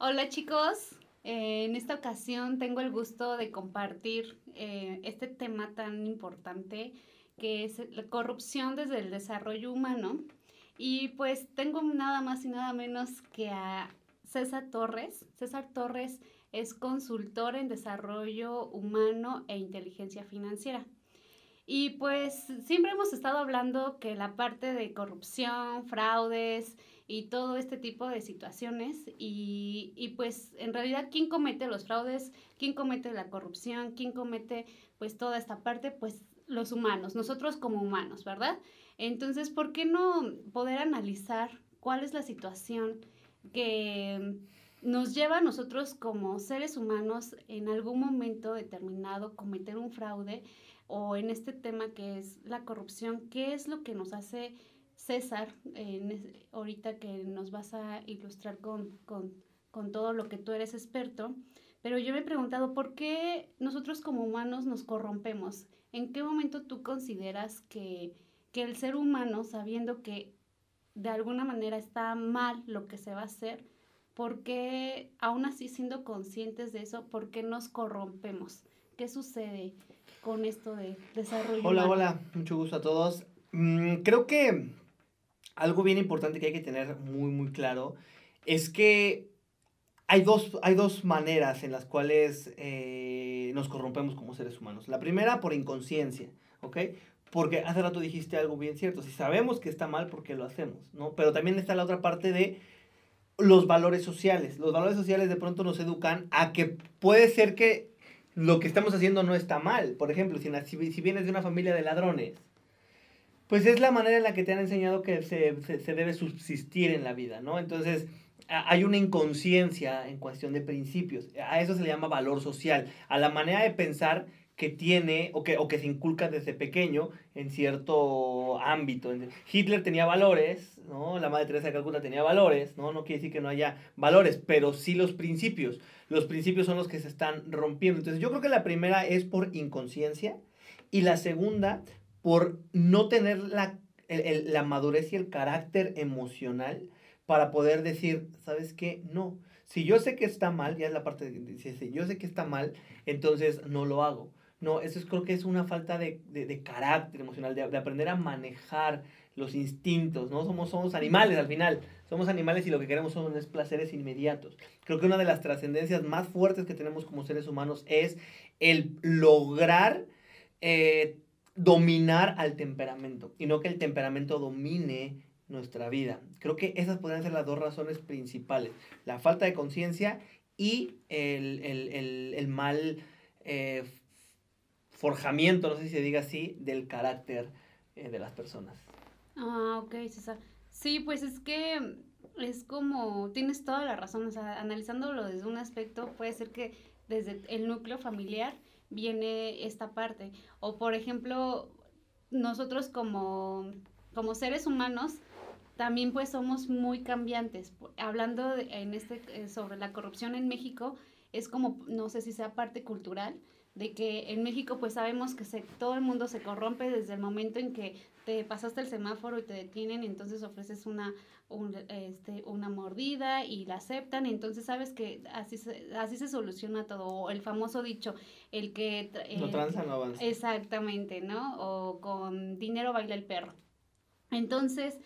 Hola chicos, eh, en esta ocasión tengo el gusto de compartir eh, este tema tan importante que es la corrupción desde el desarrollo humano. Y pues tengo nada más y nada menos que a César Torres. César Torres es consultor en desarrollo humano e inteligencia financiera. Y pues siempre hemos estado hablando que la parte de corrupción, fraudes y todo este tipo de situaciones y, y, pues en realidad quién comete los fraudes, quién comete la corrupción, quién comete pues toda esta parte, pues los humanos, nosotros como humanos, ¿verdad? Entonces, ¿por qué no poder analizar cuál es la situación que nos lleva a nosotros como seres humanos en algún momento determinado cometer un fraude o en este tema que es la corrupción, qué es lo que nos hace César, ahorita que nos vas a ilustrar con, con, con todo lo que tú eres experto, pero yo me he preguntado, ¿por qué nosotros como humanos nos corrompemos? ¿En qué momento tú consideras que, que el ser humano, sabiendo que de alguna manera está mal lo que se va a hacer, ¿por qué, aún así siendo conscientes de eso, por qué nos corrompemos? ¿Qué sucede con esto de desarrollo? Hola, hola, mucho gusto a todos. Mm, creo que algo bien importante que hay que tener muy, muy claro es que hay dos, hay dos maneras en las cuales eh, nos corrompemos como seres humanos. La primera, por inconsciencia, ¿ok? Porque hace rato dijiste algo bien cierto. Si sabemos que está mal, ¿por qué lo hacemos? ¿no? Pero también está la otra parte de los valores sociales. Los valores sociales de pronto nos educan a que puede ser que lo que estamos haciendo no está mal. Por ejemplo, si, si vienes de una familia de ladrones, pues es la manera en la que te han enseñado que se, se, debe subsistir en la vida, ¿no? Entonces, hay una inconsciencia en cuestión de principios. A eso se le llama valor social, a la manera de pensar que tiene o que, o que se inculca desde pequeño en cierto ámbito. Hitler tenía valores, ¿no? La Madre Teresa de Calcuta tenía valores, ¿no? No quiere decir que no haya valores, pero sí los principios. Los principios son los que se están rompiendo. Entonces yo creo que la primera es por inconsciencia y la segunda por no tener la, la madurez y el carácter emocional para poder decir, ¿sabes qué? No. Si yo sé que está mal, ya es la parte de, si yo sé que está mal, entonces no lo hago. No, eso es, creo que es una falta de, de, carácter emocional, de, de, aprender a manejar los instintos, ¿no? Somos, somos animales al final, somos animales y lo que queremos son es placeres inmediatos. Creo que una de las trascendencias más fuertes que tenemos como seres humanos es el lograr eh, dominar al temperamento y no que el temperamento domine nuestra vida. Creo que esas podrían ser las dos razones principales, la falta de conciencia y el, el, el, el mal eh, forjamiento, no sé si se diga así, del carácter eh, de las personas. Ah, ok, César. Sí, pues es que es como, tienes toda la razón, o sea, analizándolo desde un aspecto, puede ser que desde el núcleo familiar viene esta parte. O por ejemplo, nosotros como, como seres humanos, también pues somos muy cambiantes. Hablando en este, eh, sobre la corrupción en México, es como, no sé si sea parte cultural, de que en México pues sabemos que se, todo el mundo se corrompe desde el momento en que te pasaste el semáforo y te detienen, entonces ofreces una, este, una mordida y la aceptan, entonces sabes que así se, así se soluciona todo, o el famoso dicho, el que... no tranza, no avanza. Exactamente, ¿no? O con dinero baila el perro. Entonces,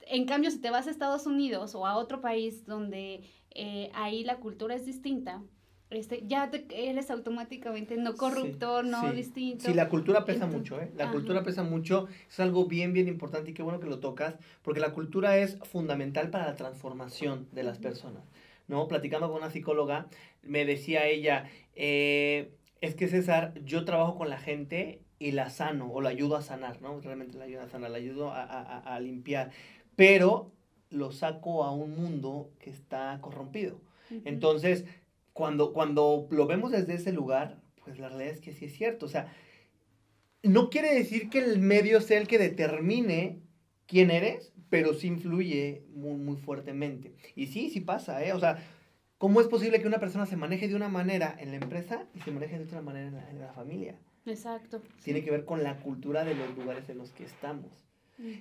en cambio, si te vas a Estados Unidos o a otro país donde eh, ahí la cultura es distinta, este, ya eres automáticamente no corrupto, no distinto. Sí, la cultura pesa mucho, ¿eh? La cultura pesa mucho, es algo bien, bien importante y qué bueno que lo tocas, porque la cultura es fundamental para la transformación de las personas, ¿no? Platicando con una psicóloga, me decía ella, eh, es que César, yo trabajo con la gente y la sano, o la ayudo a sanar, ¿no? Realmente la ayudo a sanar, la ayudo a, a, a limpiar, pero lo saco a un mundo que está corrompido. Entonces, cuando, cuando lo vemos desde ese lugar, pues la realidad es que sí es cierto. O sea, no quiere decir que el medio sea el que determine quién eres, pero sí influye muy, muy fuertemente. Y sí, sí pasa, ¿eh? O sea, ¿cómo es posible que una persona se maneje de una manera en la empresa y se maneje de otra manera en la, familia? Exacto. Tiene que ver con la cultura de los lugares en los que estamos.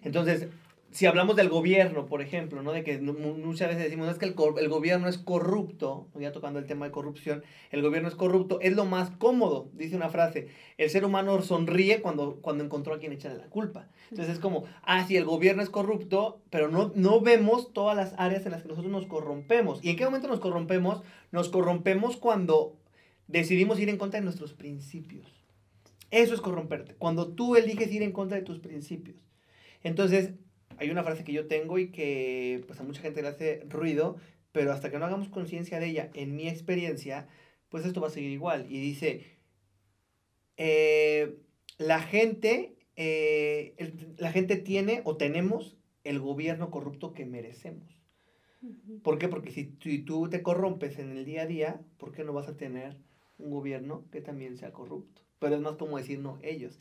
Entonces, si hablamos del gobierno, por ejemplo, ¿no? De que muchas veces decimos, es que el, el, gobierno es corrupto, ya tocando el tema de corrupción, el gobierno es corrupto, es lo más cómodo, dice una frase, el ser humano sonríe cuando, cuando encontró a quien echarle la culpa. Entonces es como, ah, sí, el gobierno es corrupto, pero no, no vemos todas las áreas en las que nosotros nos corrompemos. ¿Y en qué momento nos corrompemos? Nos corrompemos cuando decidimos ir en contra de nuestros principios. Eso es corromperte, cuando tú eliges ir en contra de tus principios. Entonces, hay una frase que yo tengo y que pues a mucha gente le hace ruido, pero hasta que no hagamos conciencia de ella, en mi experiencia, pues esto va a seguir igual. Y dice, eh, la gente, eh, la gente tiene o tenemos el gobierno corrupto que merecemos. ¿Por qué? Porque si, si, tú te corrompes en el día a día, ¿por qué no vas a tener un gobierno que también sea corrupto? Pero es más como decir, no, ellos.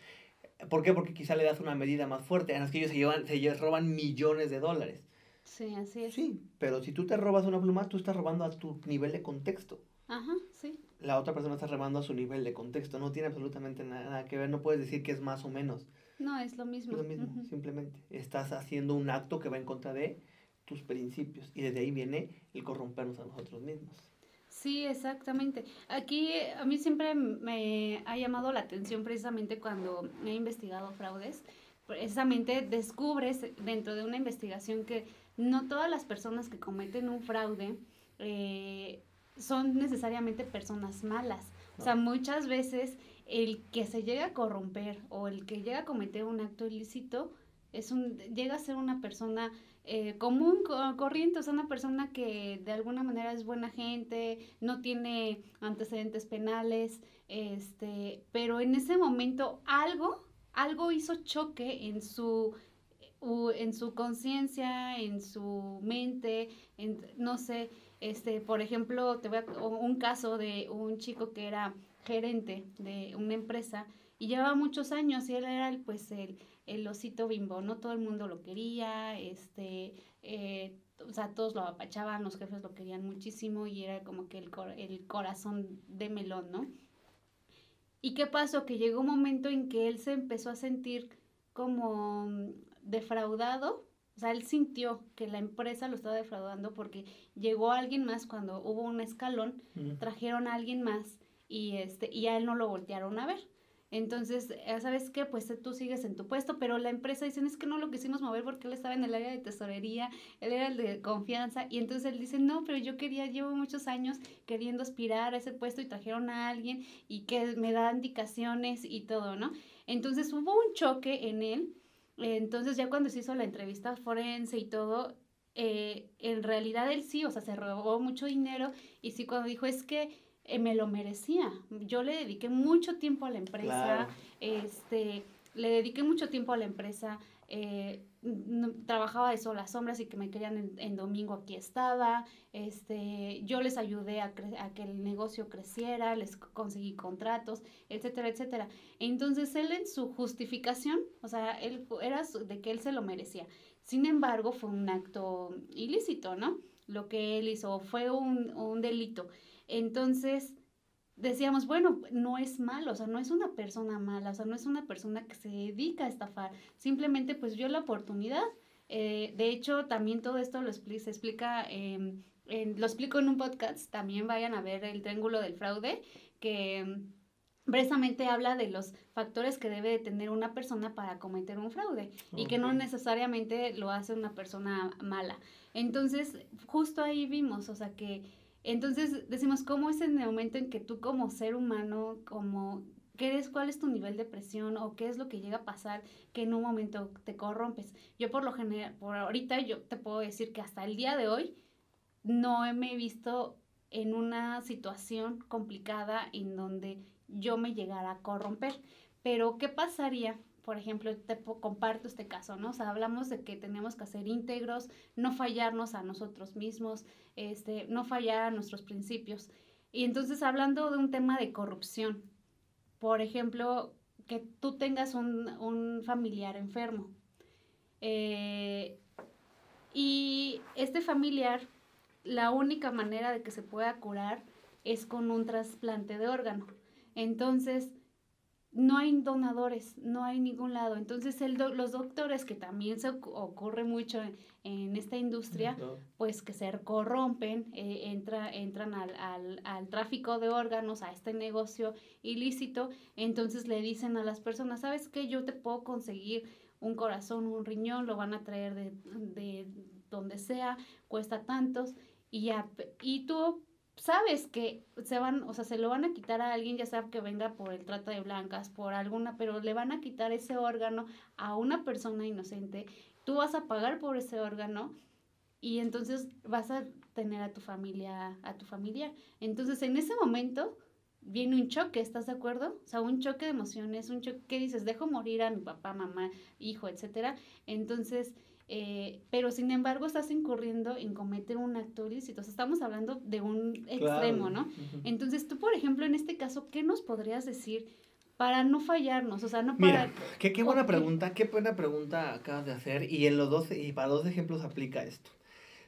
¿Por qué? Porque quizá le das una medida más fuerte. En las que ellos se, llevan, se roban millones de dólares. Sí, así es. Sí, pero si tú te robas una pluma, tú estás robando a tu nivel de contexto. Ajá, sí. La otra persona está robando a su nivel de contexto. No tiene absolutamente nada que ver. No puedes decir que es más o menos. No, es lo mismo. Es lo mismo, simplemente. Estás haciendo un acto que va en contra de tus principios. Y desde ahí viene el corrompernos a nosotros mismos. Sí, exactamente. Aquí a mí siempre me ha llamado la atención precisamente cuando he investigado fraudes. Precisamente descubres dentro de una investigación que no todas las personas que cometen un fraude eh, son necesariamente personas malas. O sea, muchas veces el que se llega a corromper o el que llega a cometer un acto ilícito es un, llega a ser una persona eh, común, corriente, o sea, una persona que de alguna manera es buena gente, no tiene antecedentes penales, este, pero en ese momento algo, algo hizo choque en su, en su conciencia, en su mente, en, no sé, este, por ejemplo, te voy a, un caso de un chico que era gerente de una empresa y llevaba muchos años y él era pues el el osito bimbo, ¿no? Todo el mundo lo quería, este, eh, o sea, todos lo apachaban, los jefes lo querían muchísimo y era como que el, el corazón de melón, ¿no? ¿Y qué pasó? Que llegó un momento en que él se empezó a sentir como defraudado, o sea, él sintió que la empresa lo estaba defraudando porque llegó alguien más cuando hubo un escalón, trajeron a alguien más y este y a él no lo voltearon a ver. Entonces, ¿sabes qué? Pues tú sigues en tu puesto, pero la empresa dice, es que no lo quisimos mover porque él estaba en el área de tesorería, él era el de confianza, y entonces él dice, no, pero yo quería, llevo muchos años queriendo aspirar a ese puesto y trajeron a alguien y que me da indicaciones y todo, ¿no? Entonces hubo un choque en él, entonces ya cuando se hizo la entrevista forense y todo, eh, en realidad él sí, o sea, se robó mucho dinero y sí cuando dijo, es que eh, me lo merecía. Yo le dediqué mucho tiempo a la empresa, este, le dediqué mucho tiempo a la empresa, eh, trabajaba de sol a sombras y que me querían en, domingo aquí estaba, este, yo les ayudé a, a, que el negocio creciera, les conseguí contratos, etcétera, etcétera. Entonces él en su justificación, o sea, él era de que él se lo merecía. Sin embargo, fue un acto ilícito, ¿no? Lo que él hizo fue un, un delito. Entonces, decíamos, bueno, no es malo, o sea, no es una persona mala, o sea, no es una persona que se dedica a estafar, simplemente pues vio la oportunidad. Eh, de hecho, también todo esto lo se explica, en, lo explico en un podcast, también vayan a ver el triángulo del fraude, que mm, precisamente habla de los factores que debe tener una persona para cometer un fraude y que no necesariamente lo hace una persona mala. Entonces, justo ahí vimos, o sea, que entonces decimos, ¿cómo es en el momento en que tú como ser humano, como ¿Qué es, ¿Cuál es tu nivel de presión o qué es lo que llega a pasar que en un momento te corrompes? Yo por lo general, por ahorita yo te puedo decir que hasta el día de hoy no me he visto en una situación complicada en donde yo me llegara a corromper. Pero ¿qué pasaría por ejemplo, te comparto este caso, ¿no? O sea, hablamos de que tenemos que ser íntegros, no fallarnos a nosotros mismos, este, no fallar a nuestros principios. Y entonces, hablando de un tema de corrupción, por ejemplo, que tú tengas un, familiar enfermo eh, y este familiar, la única manera de que se pueda curar es con un trasplante de órgano. Entonces, no hay donadores, no hay ningún lado. Entonces el los doctores, que también se ocurre mucho en, esta industria, pues que se corrompen, eh, entra, entran al, al, al, tráfico de órganos, a este negocio ilícito, entonces le dicen a las personas, ¿sabes qué? Yo te puedo conseguir un corazón, un riñón, lo van a traer de, de donde sea, cuesta tantos, y ya, y tú sabes que se van, o sea, se lo van a quitar a alguien, ya sea que venga por el trata de blancas, por alguna, pero le van a quitar ese órgano a una persona inocente, tú vas a pagar por ese órgano y entonces vas a tener a tu familia, a tu familia. Entonces, en ese momento viene un choque, ¿estás de acuerdo? O sea, un choque de emociones, un choque que dices, dejo morir a mi papá, mamá, hijo, etcétera. Entonces, eh, pero sin embargo estás incurriendo en cometer un acto ilícito. O sea, estamos hablando de un extremo, ¿no? Entonces, tú, por ejemplo, en este caso, ¿qué nos podrías decir para no fallarnos? O sea, no para... Mira, qué, qué buena pregunta, qué buena pregunta acabas de hacer y en los dos, y para dos ejemplos aplica esto.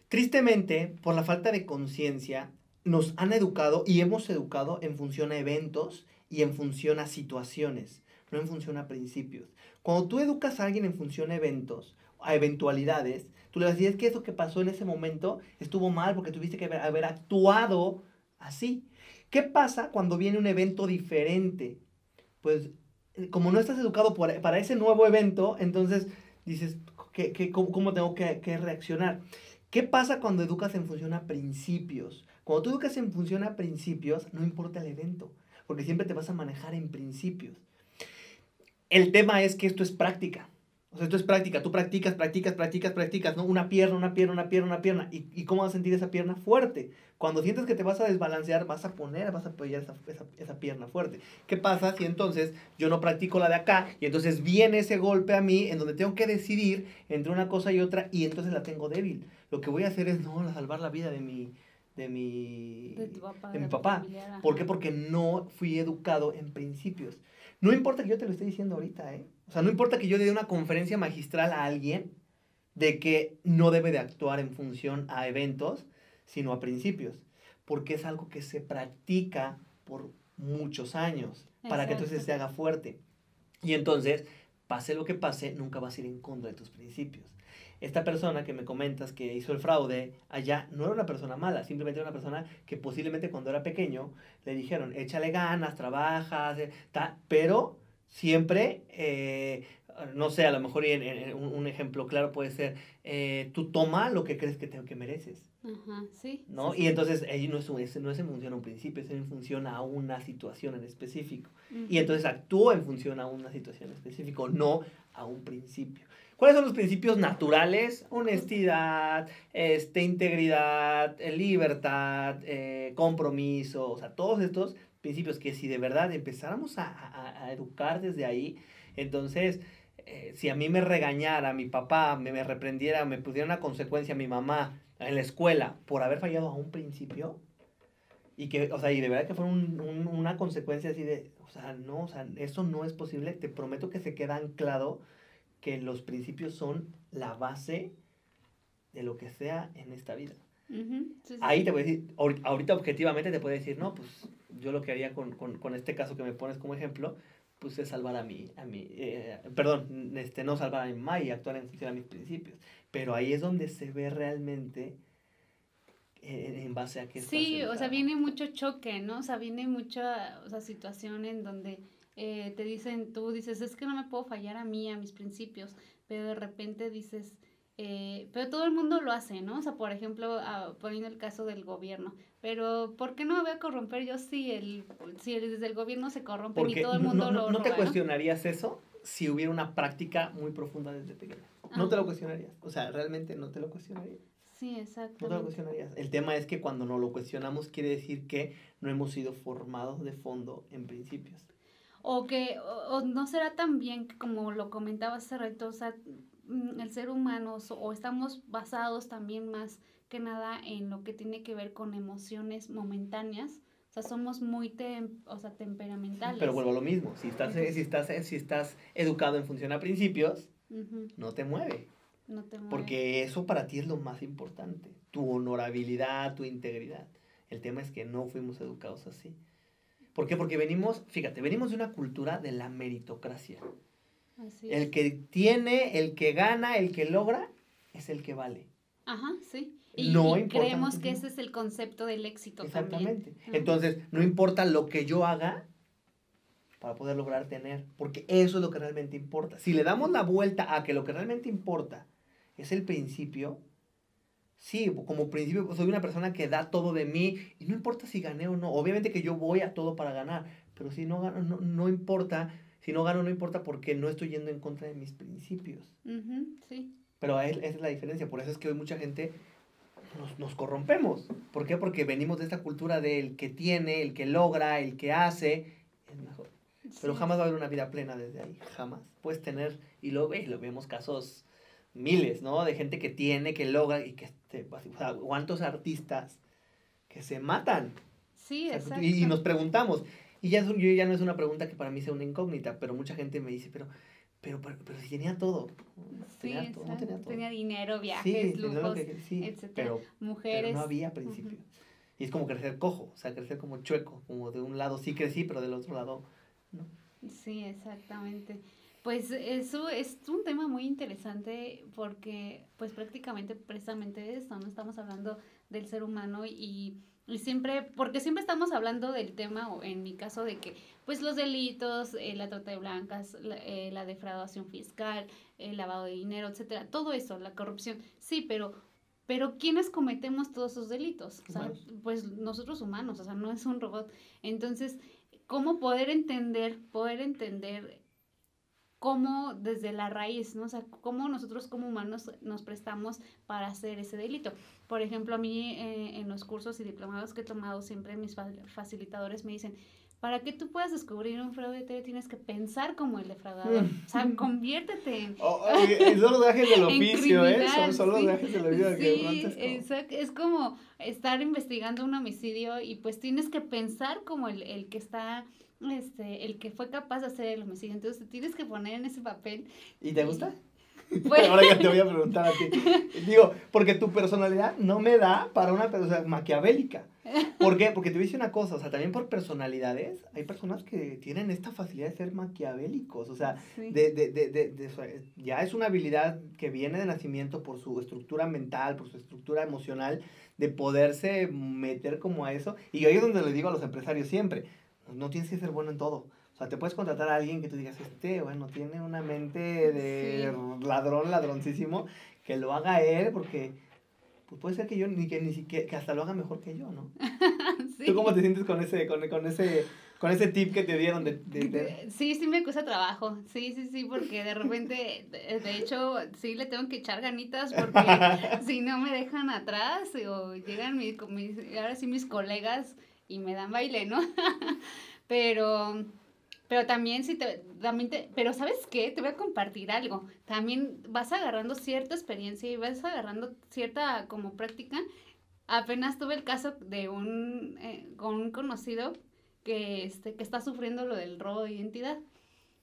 Tristemente, por la falta de conciencia, nos han educado y hemos educado en función a eventos y en función a situaciones, no en función a principios. Cuando tú educas a alguien en función a eventos, a eventualidades, tú le vas que eso que pasó en ese momento estuvo mal porque tuviste que haber, actuado así. ¿Qué pasa cuando viene un evento diferente? Pues como no estás educado para ese nuevo evento, entonces dices, ¿qué, cómo, tengo que, que, reaccionar? ¿Qué pasa cuando educas en función a principios? Cuando tú educas en función a principios, no importa el evento, porque siempre te vas a manejar en principios. El tema es que esto es práctica. O sea, esto es práctica. Tú practicas, practicas, practicas, practicas, ¿no? Una pierna, una pierna, una pierna, una pierna. ¿Y, y cómo vas a sentir esa pierna fuerte? Cuando sientes que te vas a desbalancear, vas a poner, vas a apoyar esa, esa, esa, pierna fuerte. ¿Qué pasa si entonces yo no practico la de acá y entonces viene ese golpe a mí en donde tengo que decidir entre una cosa y otra y entonces la tengo débil? Lo que voy a hacer es no salvar la vida de mi, de mi, de, papá, de mi papá. ¿Por qué? Porque no fui educado en principios. No importa que yo te lo esté diciendo ahorita, ¿eh? O sea, no importa que yo le dé una conferencia magistral a alguien de que no debe de actuar en función a eventos, sino a principios, porque es algo que se practica por muchos años para que entonces se haga fuerte. Y entonces, pase lo que pase, nunca vas a ir en contra de tus principios. Esta persona que me comentas que hizo el fraude allá no era una persona mala, simplemente era una persona que posiblemente cuando era pequeño le dijeron, échale ganas, trabajas, eh, pero siempre, eh, no sé, a lo mejor en, un, ejemplo claro puede ser, eh, tú toma lo que crees que, te, que mereces. Ajá, sí. ¿no? y entonces ahí no es, no es en función a un principio, es en función a una situación en específico. Y entonces actúa en función a una situación en específico, no a un principio. ¿Cuáles son los principios naturales? Honestidad, este, integridad, eh, libertad, eh, compromiso, o sea, todos estos principios que si de verdad empezáramos a, educar desde ahí, entonces, eh, si a mí me regañara mi papá, me, me reprendiera, me pudiera una consecuencia mi mamá en la escuela por haber fallado a un principio, y que, o sea, y de verdad que fue una consecuencia así de, o sea, no, o sea, eso no es posible, te prometo que se queda anclado que los principios son la base de lo que sea en esta vida. Ahí te voy a decir, ahorita objetivamente te puedo decir, no, pues yo lo que haría con, con, con este caso que me pones como ejemplo, pues es salvar a mi, a mi eh, perdón, este, no salvar a mi mamá y actuar en función a mis principios. Pero ahí es donde se ve realmente eh, en base a qué Sí, o sea, viene mucho choque, ¿no? O sea, viene mucha o sea, situación en donde eh, te dicen, tú dices, es que no me puedo fallar a mí, a mis principios, pero de repente dices, eh, pero todo el mundo lo hace, ¿no? O sea, por ejemplo, ah, poniendo el caso del gobierno, pero ¿por qué no me voy a corromper yo si, el, si desde el gobierno se corrompe y todo el mundo no, lo ¿No te cuestionarías eso si hubiera una práctica muy profunda desde pequeño? No te lo cuestionarías, o sea, realmente no te lo cuestionarías. Sí, exacto. No te lo cuestionarías. El tema es que cuando no lo cuestionamos quiere decir que no hemos sido formados de fondo en principios o que o, no será tan bien como lo comentaba hace rato, o sea, mm, el ser humano o estamos basados también más que nada en lo que tiene que ver con emociones momentáneas. O sea, somos muy o sea, temperamentales. Pero vuelvo a lo mismo. Si estás, si estás, si estás educado en función a principios, no te mueve. No te mueve. Porque eso para ti es lo más importante. Tu honorabilidad, tu integridad. El tema es que no fuimos educados así. ¿Por qué? Porque venimos, fíjate, venimos de una cultura de la meritocracia. Así El es. que tiene, el que gana, el que logra, es el que vale. Ajá, sí. Y, No y creemos que ese es el concepto del éxito Exactamente. también. Entonces, no importa lo que yo haga para poder lograr tener, porque eso es lo que realmente importa. Si le damos la vuelta a que lo que realmente importa es el principio, sí, como principio soy una persona que da todo de mí y no importa si gané o no. Obviamente que yo voy a todo para ganar, pero si no gano, no, no importa. Si no gano, no importa porque no estoy yendo en contra de mis principios. Ujú, sí. Pero es- esa es la diferencia. Por eso es que hoy mucha gente nos, nos corrompemos. ¿Por qué? Porque venimos de esta cultura del que tiene, el que logra, el que hace, es mejor. Pero jamás va a haber una vida plena desde ahí. Jamás. Puedes tener, y lo ves, lo vemos casos miles, ¿no? De gente que tiene, que logra y que... este, o sea, ¿Cuántos artistas que se matan? Sí, O sea, exacto. y, y nos preguntamos, y ya, yo ya no es una pregunta que para mí sea una incógnita, pero mucha gente me dice, pero, pero, pero, pero si tenía todo. Sí, Tenía todo, no tenía todo. Tenía dinero, Sí, viajes, lo lujos, que- sí, etcétera. pero, mujeres. pero no había principio. Y es como crecer cojo, o sea, crecer como chueco, como de un lado sí crecí, pero del otro lado no. Sí, exactamente. Pues eso es un tema muy interesante porque pues prácticamente precisamente de esto, ¿no? Estamos hablando del ser humano y, y siempre, porque siempre estamos hablando del tema, o en mi caso, de que pues los delitos, eh, la trata de blancas, la, eh, la defraudación fiscal, el lavado de dinero, etcétera, todo eso, la corrupción, sí, pero pero ¿quiénes cometemos todos esos delitos? O sea, pues nosotros humanos, o sea, no es un robot. Entonces, ¿cómo poder entender, poder entender cómo desde la raíz, ¿no? Sea, cómo nosotros como humanos nos prestamos para hacer ese delito. Por ejemplo, a mí eh, en los cursos y diplomados que he tomado, siempre mis fa- facilitadores me dicen, para que tú puedas descubrir un fraude, te tienes que pensar como el defraudador. O sea, conviértete en... son los gajes del oficio, ¿eh? Son, son los sí. gajes del oficio Sí, exacto. Es como estar investigando un homicidio y pues tienes que pensar como el, el que está, este, el que fue capaz de hacer el homicidio. Entonces te tienes que poner en ese papel. ¿Y te gusta? Pues, Ahora ya te voy a preguntar a ti. Digo, porque tu personalidad no me da para una persona maquiavélica. ¿Por qué? Porque te voy a decir una cosa, o sea, también por personalidades, hay personas que tienen esta facilidad de ser maquiavélicos, o sea, sí. de, de, de, ya es una habilidad que viene de nacimiento por su estructura mental, por su estructura emocional, de poderse meter como a eso. Y ahí es donde le digo a los empresarios siempre, no tienes que ser bueno en todo. O sea, te puedes contratar a alguien que tú digas, este, bueno, tiene una mente de ladrón, ladroncísimo, que lo haga él, porque pues puede ser que yo, ni que ni siquiera, que hasta lo haga mejor que yo, ¿no? Sí. ¿Tú cómo te sientes con ese, con, con ese, con ese tip que te dieron de, de- de- Sí, sí me cuesta trabajo. Sí, sí, sí, porque de repente, de, hecho, sí le tengo que echar ganitas porque si no me dejan atrás o llegan mis, mis- ahora sí mis colegas y me dan baile, ¿no? pero, pero también sí te, también te, pero ¿sabes qué? Te voy a compartir algo. También vas agarrando cierta experiencia y vas agarrando cierta como práctica. Apenas tuve el caso de un, eh, con un conocido que, este, que está sufriendo lo del robo de identidad.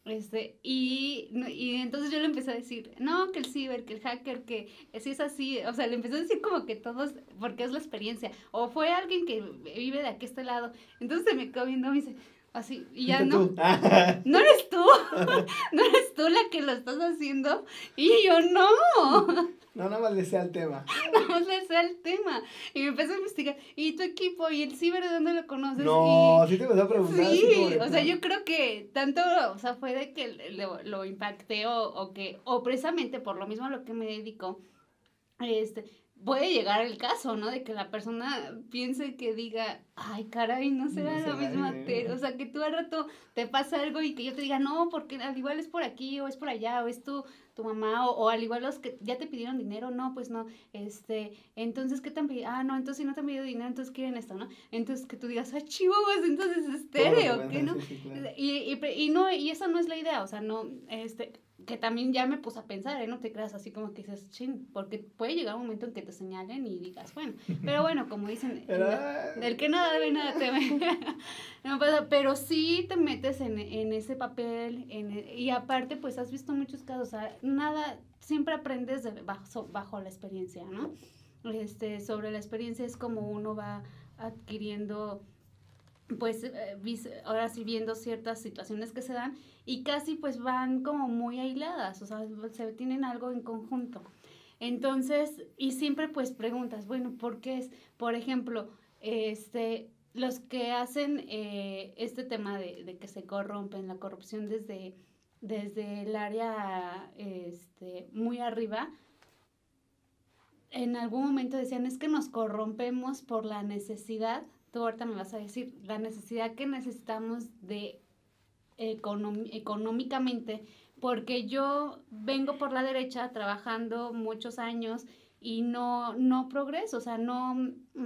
Este, y, y entonces yo le empecé a decir, no, que el ciber, que el hacker, que si es así, o sea, le empecé a decir como que todos, porque es la experiencia, o fue alguien que vive de aquí a este lado, entonces me quedó viendo y me dice, así, y ya no, tú. no eres tú, no eres tú la que lo estás haciendo, y yo no, no, nada más le sea el tema. no le sé el tema, y me empecé a investigar, y tu equipo, y el ciber, ¿de dónde lo conoces? No, Y- sí te empezó a preguntar. Sí, o sea, yo creo que tanto, o sea, fue de que lo, lo impacté o, o que, o precisamente por lo mismo a lo que me dedico, este, puede llegar el caso, ¿no? De que la persona piense que diga, ay, caray, no será No la misma, eh". te- o sea, que tú al rato te pasa algo y que yo te diga, no, porque al igual es por aquí, o es por allá, o es tu, tu mamá, o, o al igual los que ya te pidieron dinero, no, pues no, este, entonces, ¿qué te han pedido? Ah, no, entonces si no te han pedido dinero, entonces quieren esto, ¿no? Entonces que tú digas, ah, chihuahuas, entonces es todo lo estéreo, que ¿qué no? sí, claro. Y, y, y no, y esa no es la idea, o sea, no, este, que también ya me puse a pensar, ¿eh? No te creas así como que dices, ching, porque puede llegar un momento en que te señalen y digas, bueno, pero bueno, como dicen, del que nada debe, nada teme. no pasa, pero sí te metes en, en ese papel, en, y aparte, pues has visto muchos casos, o sea, nada, siempre aprendes de, bajo, bajo la experiencia, ¿no? Este, sobre la experiencia es como uno va adquiriendo pues eh, ahora sí viendo ciertas situaciones que se dan y casi pues van como muy aisladas, o sea, se tienen algo en conjunto. Entonces, y siempre pues preguntas, bueno, ¿por qué es? Por ejemplo, este, los que hacen eh, este tema de, de, que se corrompen, la corrupción desde, desde el área este, muy arriba, en algún momento decían, es que nos corrompemos por la necesidad tú ahorita me vas a decir, la necesidad que necesitamos de económicamente, porque yo vengo por la derecha trabajando muchos años y no, no progreso, o sea, no,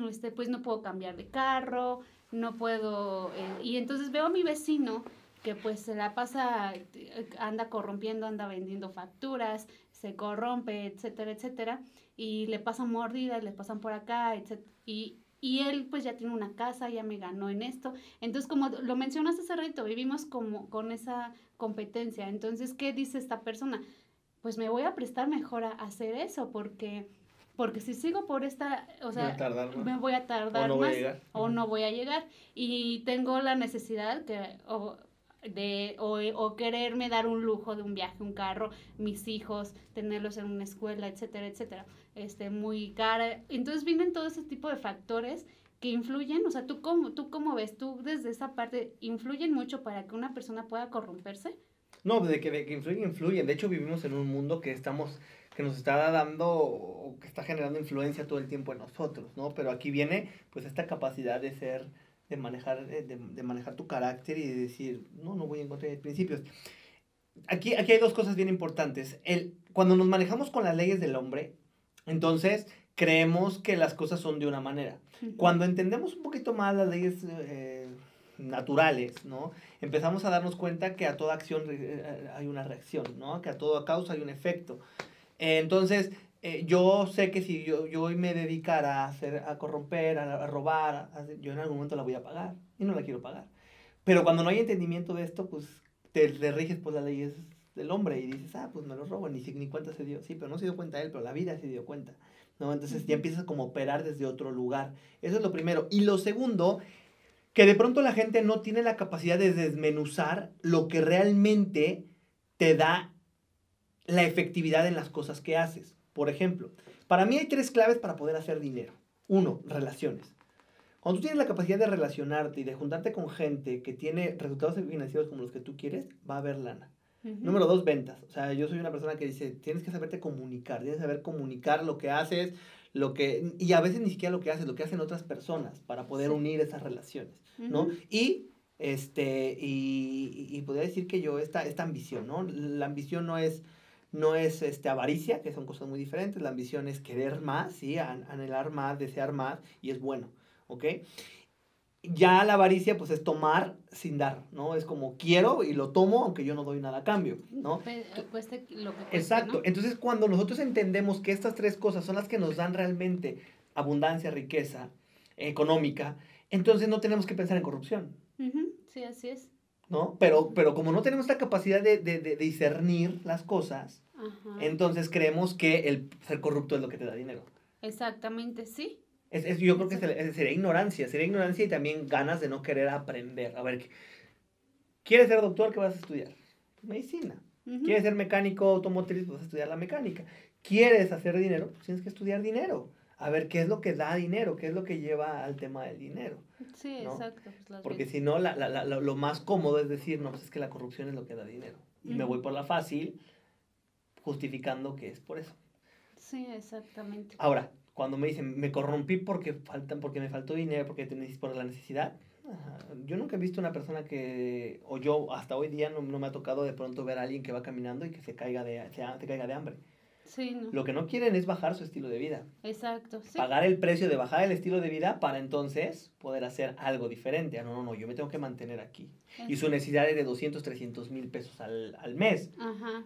este, pues no puedo cambiar de carro, no puedo, eh, y entonces veo a mi vecino que pues se la pasa, anda corrompiendo, anda vendiendo facturas, se corrompe, etcétera, etcétera, y le pasan mordidas, le pasan por acá, etcétera, y, y él pues ya tiene una casa, ya me ganó en esto. Entonces, como lo mencionaste hace rato, vivimos como con esa competencia. Entonces, ¿qué dice esta persona? Pues me voy a prestar mejor a hacer eso porque porque si sigo por esta, o sea, me voy a tardar más o no voy a llegar y tengo la necesidad que o, de o, o, quererme dar un lujo de un viaje, un carro, mis hijos, tenerlos en una escuela, etcétera, etcétera este, muy cara. Entonces vienen todo ese tipo de factores que influyen, o sea, ¿tú cómo, ¿tú cómo ves? ¿Tú desde esa parte influyen mucho para que una persona pueda corromperse? No, de que, de que influyen, influyen. De hecho, vivimos en un mundo que estamos, que nos está dando, o que está generando influencia todo el tiempo en nosotros, ¿no? Pero aquí viene, pues, esta capacidad de ser, de manejar, de, de manejar tu carácter y de decir, no, no voy en contra de principios. Aquí, aquí hay dos cosas bien importantes. El, cuando nos manejamos con las leyes del hombre, entonces, creemos que las cosas son de una manera. Cuando entendemos un poquito más las leyes eh, naturales, ¿no? Empezamos a darnos cuenta que a toda acción eh, hay una reacción, ¿no? Que a toda causa hay un efecto. entonces, eh, yo sé que si yo, yo hoy me dedicara a, hacer, a corromper, a, robar, yo en algún momento la voy a pagar y no la quiero pagar. Pero cuando no hay entendimiento de esto, pues te, te riges por las leyes del hombre y dices, ah, pues me lo robo, ni, ni cuenta se dio. Sí, pero no se dio cuenta él, pero la vida se dio cuenta. ¿no? Entonces ya empiezas como a operar desde otro lugar. Eso es lo primero. Y lo segundo, que de pronto la gente no tiene la capacidad de desmenuzar lo que realmente te da la efectividad en las cosas que haces. Por ejemplo, para mí hay tres claves para poder hacer dinero. Uno, relaciones. Cuando tú tienes la capacidad de relacionarte y de juntarte con gente que tiene resultados financieros como los que tú quieres, va a haber lana. Número dos, ventas. O sea, yo soy una persona que dice, tienes que saberte comunicar, tienes que saber comunicar lo que haces, lo que, y a veces ni siquiera lo que haces, lo que hacen otras personas para poder unir esas relaciones, ¿no? Y, este, y, y, podría decir que yo, esta, esta ambición, ¿no? La ambición no es, no es este, avaricia, que son cosas muy diferentes, la ambición es querer más, ¿sí? anhelar más, desear más, y es bueno, ¿ok? ya la avaricia pues es tomar sin dar, ¿no? Es como quiero y lo tomo aunque yo no doy nada a cambio, ¿no? Exacto. Entonces cuando nosotros entendemos que estas tres cosas son las que nos dan realmente abundancia, riqueza económica, entonces no tenemos que pensar en corrupción. Sí, así es. ¿No? Pero, pero como no tenemos la capacidad de, de, discernir las cosas, entonces creemos que el ser corrupto es lo que te da dinero. Exactamente, sí. Es, yo creo que sería ignorancia, sería ignorancia y también ganas de no querer aprender. A ver, ¿quieres ser doctor? ¿Qué vas a estudiar? Medicina. ¿Quieres ser mecánico automotriz? Vas a estudiar la mecánica. ¿Quieres hacer dinero? Pues tienes que estudiar dinero. A ver, ¿qué es lo que da dinero? ¿Qué es lo que lleva al tema del dinero? Sí, exacto. Pues, Porque si no, la, la, lo más cómodo es decir, no, pues es que la corrupción es lo que da dinero. Y me voy por la fácil, justificando que es por eso. Sí, exactamente. Ahora, cuando me dicen, me corrompí porque, faltan, porque me faltó dinero, porque te por la necesidad, yo nunca he visto una persona que, o yo hasta hoy día no, no, me ha tocado de pronto ver a alguien que va caminando y que se caiga de, se, caiga de hambre. Sí, no. Lo que no quieren es bajar su estilo de vida. Exacto. Sí. Pagar el precio de bajar el estilo de vida para entonces poder hacer algo diferente. Ah, no, no, no, yo me tengo que mantener aquí. Y su necesidad es de 200, 300 mil pesos al, al mes. Ajá.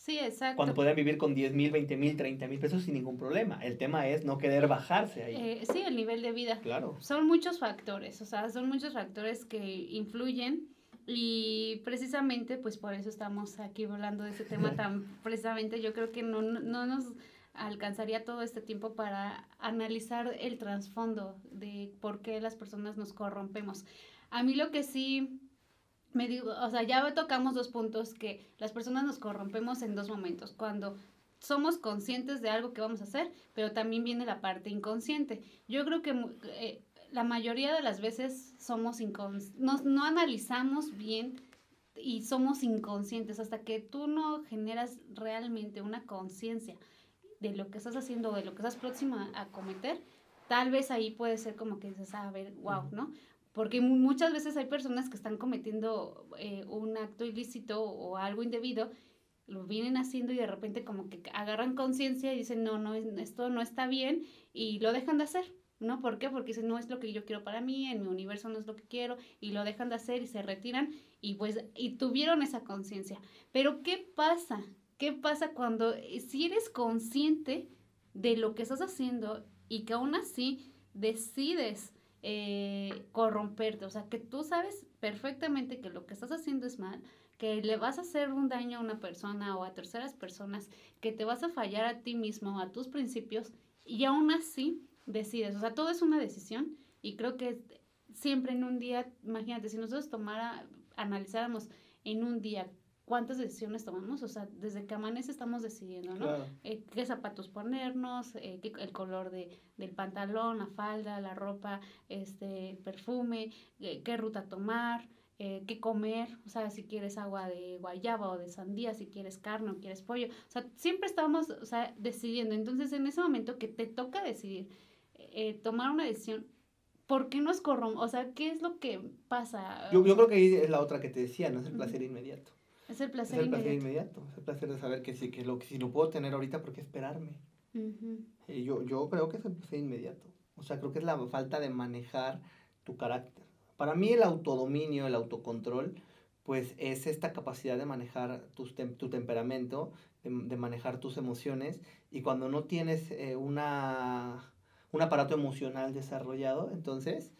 Sí, exacto. Cuando pueden vivir con 10 mil, 20 mil, 30 mil pesos sin ningún problema. El tema es no querer bajarse ahí. Eh, sí, el nivel de vida. Claro. Son muchos factores, o sea, son muchos factores que influyen y precisamente pues por eso estamos aquí hablando de ese tema tan precisamente yo creo que no, no nos alcanzaría todo este tiempo para analizar el trasfondo de por qué las personas nos corrompemos. A mí lo que sí me digo, o sea, ya tocamos dos puntos que las personas nos corrompemos en dos momentos, cuando somos conscientes de algo que vamos a hacer, pero también viene la parte inconsciente. Yo creo que eh, la mayoría de las veces somos inconscientes, no analizamos bien y somos inconscientes hasta que tú no generas realmente una conciencia de lo que estás haciendo, de lo que estás próxima a cometer, tal vez ahí puede ser como que dices, a ver, wow, ¿no? Porque muchas veces hay personas que están cometiendo eh, un acto ilícito o algo indebido, lo vienen haciendo y de repente como que agarran conciencia y dicen, no, no, esto no está bien y lo dejan de hacer. ¿No? ¿Por qué? Porque dicen, no es lo que yo quiero para mí, en mi universo no es lo que quiero, y lo dejan de hacer y se retiran, y pues, y tuvieron esa conciencia. Pero, ¿qué pasa? ¿Qué pasa cuando, eh, si eres consciente de lo que estás haciendo y que aún así decides eh, corromperte? O sea, que tú sabes perfectamente que lo que estás haciendo es mal, que le vas a hacer un daño a una persona o a terceras personas, que te vas a fallar a ti mismo, a tus principios, y aún así decides. O sea, todo es una decisión y creo que siempre en un día, imagínate, si nosotros tomara, analizáramos en un día cuántas decisiones tomamos, o sea, desde que amanece estamos decidiendo, ¿no? Eh, qué zapatos ponernos, eh, qué, el color de, del pantalón, la falda, la ropa, este, el perfume, eh, qué ruta tomar, qué comer, o sea, si quieres agua de guayaba o de sandía, si quieres carne o quieres pollo, o sea, siempre estamos, o sea, decidiendo. Entonces, en ese momento que te toca decidir, tomar una decisión, ¿por qué nos corrompemos? O sea, ¿qué es lo que pasa? Yo, yo creo que ahí es la otra que te decía, no es el placer inmediato. Es el placer, es el placer inmediato. Es el placer de saber que, si, que, lo, que si lo puedo tener ahorita, ¿por qué esperarme? y yo, yo creo que es el placer inmediato. O sea, creo que es la falta de manejar tu carácter. Para mí el autodominio, el autocontrol, pues es esta capacidad de manejar tu, tu temperamento, de, manejar tus emociones. Y cuando no tienes eh, una, un aparato emocional desarrollado, entonces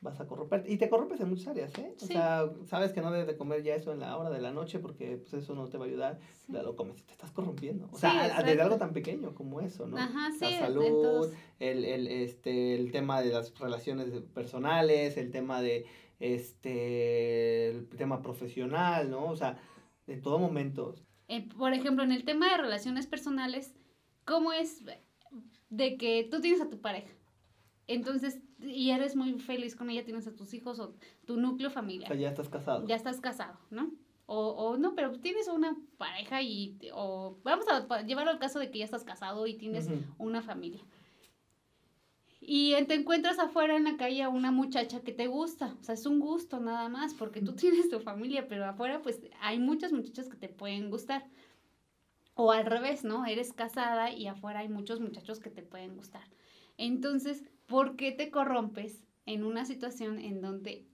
vas a corromper. Y te corrompes en muchas áreas, ¿eh? O sea, sabes que no debes de comer ya eso en la hora de la noche porque pues eso no te va a ayudar. Lo comes y te estás corrompiendo. O sea, desde algo tan pequeño como eso, ¿no? Ajá, sí, la salud, el, el, este, el tema de las relaciones personales, el tema de, este, el tema profesional, ¿no? O sea, de todo momento. Eh, por ejemplo, en el tema de relaciones personales, ¿cómo es de que tú tienes a tu pareja? Entonces, y eres muy feliz con ella, tienes a tus hijos o tu núcleo familiar. O sea, ya estás casado. Ya estás casado, ¿no? O, o no, pero tienes una pareja y, o vamos a llevarlo al caso de que ya estás casado y tienes una familia. Y te encuentras afuera en la calle a una muchacha que te gusta, o sea, es un gusto nada más, porque tú tienes tu familia, pero afuera pues hay muchas muchachas que te pueden gustar. O al revés, ¿no? Eres casada y afuera hay muchos muchachos que te pueden gustar. Entonces, ¿por qué te corrompes en una situación en donde,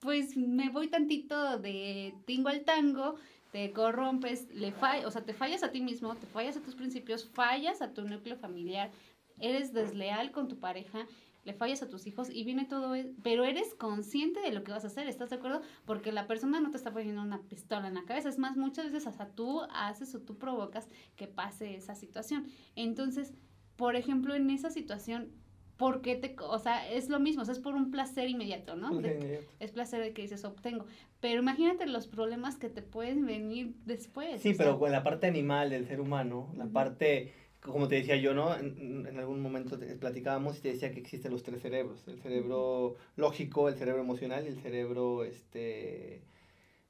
pues me voy tantito de tingo al tango, te corrompes, le fallas, o sea, te fallas a ti mismo, te fallas a tus principios, fallas a tu núcleo familiar, eres desleal con tu pareja, le fallas a tus hijos y viene todo, e, pero eres consciente de lo que vas a hacer, ¿estás de acuerdo? Porque la persona no te está poniendo una pistola en la cabeza, es más, muchas veces hasta tú haces o tú provocas que pase esa situación. Entonces, por ejemplo, en esa situación, ¿por qué te, o sea, es lo mismo, o sea, es por un placer inmediato, ¿no? es placer de que dices, obtengo. Pero imagínate los problemas que te pueden venir después. Sí, pero con la parte animal del ser humano, la parte, como te decía yo, ¿no? En, algún momento platicábamos y te decía que existen los tres cerebros, el cerebro lógico, el cerebro emocional y el cerebro, este,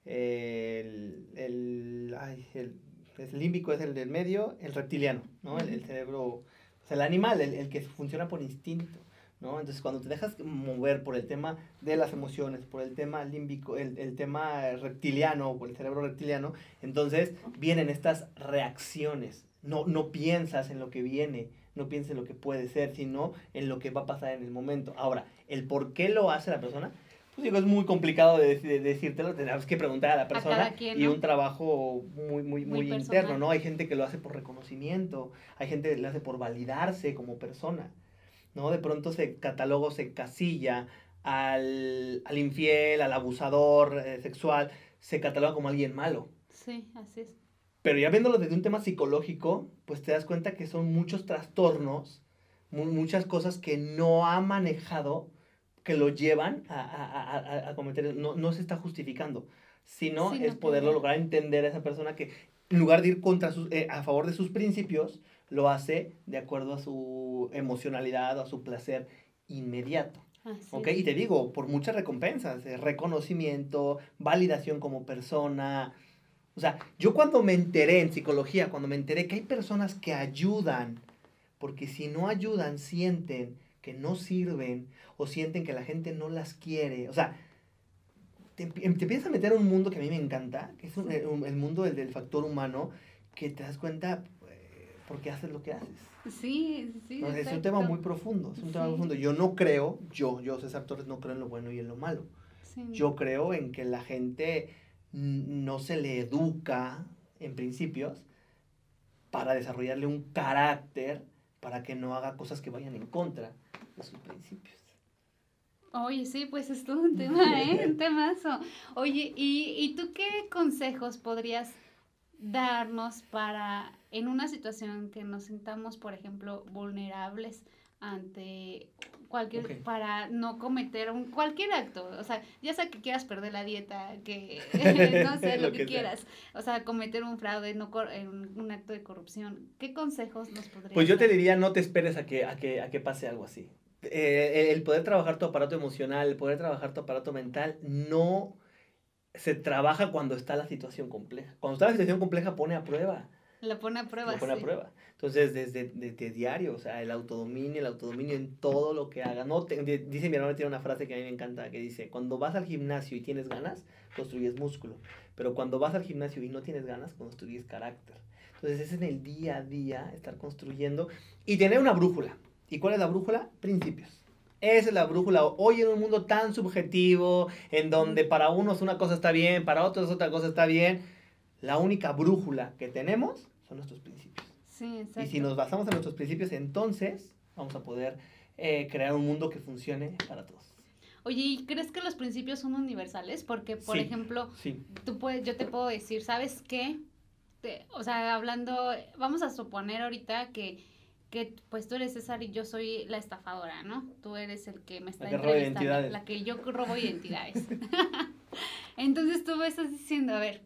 el, el, ay, el, límbico es el del medio, el reptiliano, ¿no? el cerebro el animal, el, que funciona por instinto, ¿no? Entonces, cuando te dejas mover por el tema de las emociones, por el tema límbico, el, el tema reptiliano, por el cerebro reptiliano, entonces vienen estas reacciones. No, no piensas en lo que viene, no piensas en lo que puede ser, sino en lo que va a pasar en el momento. Ahora, el por qué lo hace la persona, pues digo, es muy complicado de, de decírtelo, tenemos que preguntar a la persona y un trabajo muy, muy, muy, interno, ¿no? Hay gente que lo hace por reconocimiento, hay gente que lo hace por validarse como persona, ¿no? De pronto se cataloga, se casilla al, al infiel, al abusador eh, sexual, se cataloga como alguien malo. Sí, así es. Pero ya viéndolo desde un tema psicológico, pues te das cuenta que son muchos trastornos, muchas cosas que no ha manejado, que lo llevan a, a, a, a cometer, no, no, se está justificando, sino es poderlo lograr entender a esa persona que en lugar de ir contra sus, eh, a favor de sus principios, lo hace de acuerdo a su emocionalidad o a su placer inmediato. ¿Ok? Y te digo, por muchas recompensas, eh, reconocimiento, validación como persona. O sea, yo cuando me enteré en psicología, cuando me enteré que hay personas que ayudan, porque si no ayudan, sienten que no sirven o sienten que la gente no las quiere. O sea, te, te empiezas a meter en un mundo que a mí me encanta, que es el mundo del, del factor humano, que te das cuenta, porque haces lo que haces. Sí, sí. es un tema muy profundo, es un tema muy profundo. Yo no creo, yo, yo, César Torres, no creo en lo bueno y en lo malo. Yo creo en que la gente no se le educa, en principios, para desarrollarle un carácter para que no haga cosas que vayan en contra de sus principios. Oye, sí, pues es todo un tema, ¿eh? Un temazo. Oye, ¿y, ¿y tú qué consejos podrías darnos para en una situación que nos sintamos, por ejemplo, vulnerables ante cualquier para no cometer un cualquier acto, o sea, ya sea que quieras perder la dieta, que no sé lo, que, quieras, o sea, cometer un fraude, no un acto de corrupción, ¿qué consejos nos podrías Pues yo te diría no te esperes a que a que a que pase algo así. Eh, el poder trabajar tu aparato emocional, el poder trabajar tu aparato mental no se trabaja cuando está la situación compleja. Cuando está la situación compleja pone a prueba. La pone a prueba. La pone a prueba. Entonces, desde, desde, diario, o sea, el autodominio, el autodominio en todo lo que haga. No dice mi hermano, tiene una frase que a mí me encanta, que dice, cuando vas al gimnasio y tienes ganas, construyes músculo. Pero cuando vas al gimnasio y no tienes ganas, construyes carácter. Entonces, es en el día a día estar construyendo y tener una brújula. ¿Y cuál es la brújula? Principios. Esa es la brújula. Hoy en un mundo tan subjetivo, en donde para unos una cosa está bien, para otros otra cosa está bien, la única brújula que tenemos son nuestros principios. Sí, y si nos basamos en nuestros principios, entonces vamos a poder eh, crear un mundo que funcione para todos. Oye, ¿y crees que los principios son universales? Porque, por ejemplo, tú puedes, yo te puedo decir, ¿sabes qué? o sea, hablando, vamos a suponer ahorita que que pues tú eres César y yo soy la estafadora, ¿no? Tú eres el que me está la entrevistando, la que yo robo identidades. Entonces tú me estás diciendo, a ver,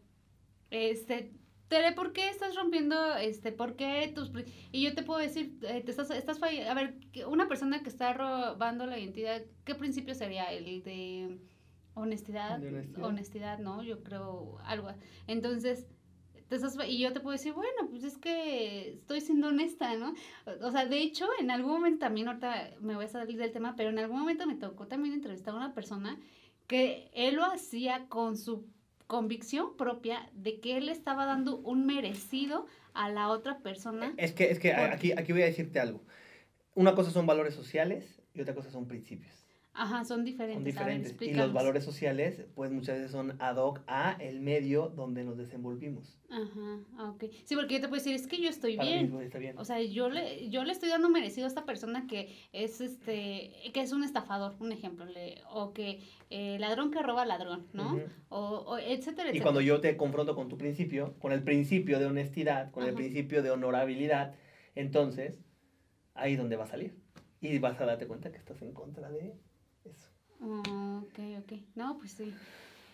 este, Tere, ¿por qué estás rompiendo, este, por qué tus... Y yo te puedo decir, eh, te estás, estás a ver, una persona que está robando la identidad, ¿qué principio sería? El de honestidad, honestidad, honestidad, ¿no? Yo creo algo. Entonces, y yo te puedo decir, bueno, pues es que estoy siendo honesta, ¿no? O sea, de hecho, en algún momento también, ahorita me voy a salir del tema, pero en algún momento me tocó también entrevistar a una persona que él lo hacía con su convicción propia de que él estaba dando un merecido a la otra persona. Es que, es que aquí, aquí voy a decirte algo. Una cosa son valores sociales y otra cosa son principios. Ajá, son diferentes. Son diferentes. y los valores sociales, pues muchas veces son ad hoc a el medio donde nos desenvolvimos. Ajá, ok. Sí, porque yo te puedo decir, es que yo estoy bien. O sea, yo le, yo le estoy dando merecido a esta persona que es este, que es un estafador, un ejemplo, le, o que eh, ladrón que roba ladrón, ¿no? o, o, etcétera, etcétera. Y cuando yo te confronto con tu principio, con el principio de honestidad, con el principio de honorabilidad, entonces, ahí es donde va a salir. Y vas a darte cuenta que estás en contra de Oh, ok, ok. No, pues sí.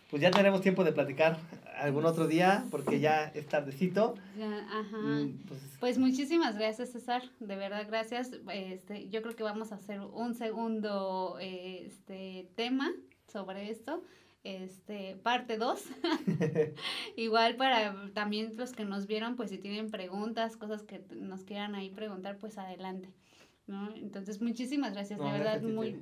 Pues ya tenemos tiempo de platicar algún otro día, porque ya es tardecito. ajá. Mm, pues, pues, muchísimas gracias, César. De verdad, gracias. Este, yo creo que vamos a hacer un segundo este, tema sobre esto. Este, parte 2. Igual para también los que nos vieron, pues si tienen preguntas, cosas que nos quieran ahí preguntar, pues adelante. ¿no? Entonces, muchísimas gracias, de verdad, muy,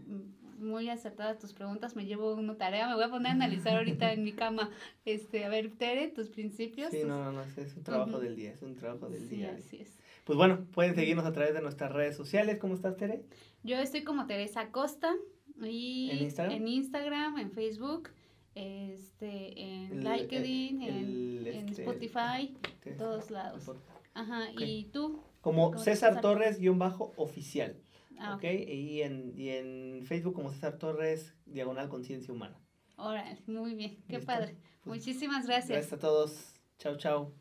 muy acertadas tus preguntas, me llevo una tarea, me voy a poner a analizar ahorita en mi cama, este, a ver, Tere, tus principios. Sí, no, no, no, es un trabajo del día, es un trabajo del día. Así es. Pues bueno, pueden seguirnos a través de nuestras redes sociales, ¿cómo estás, Tere? Yo estoy como Teresa Costa, y ¿En Instagram? En Instagram, en Facebook, este, en LinkedIn, en, este, Spotify, en todos lados. Ajá, ¿y tú? Como César Torres, Ah, ok. Y en, y en Facebook como César Torres, Diagonal Conciencia Humana. Órale, muy bien. Qué padre. Pues, Muchísimas gracias. Gracias a todos. Chao. Chao.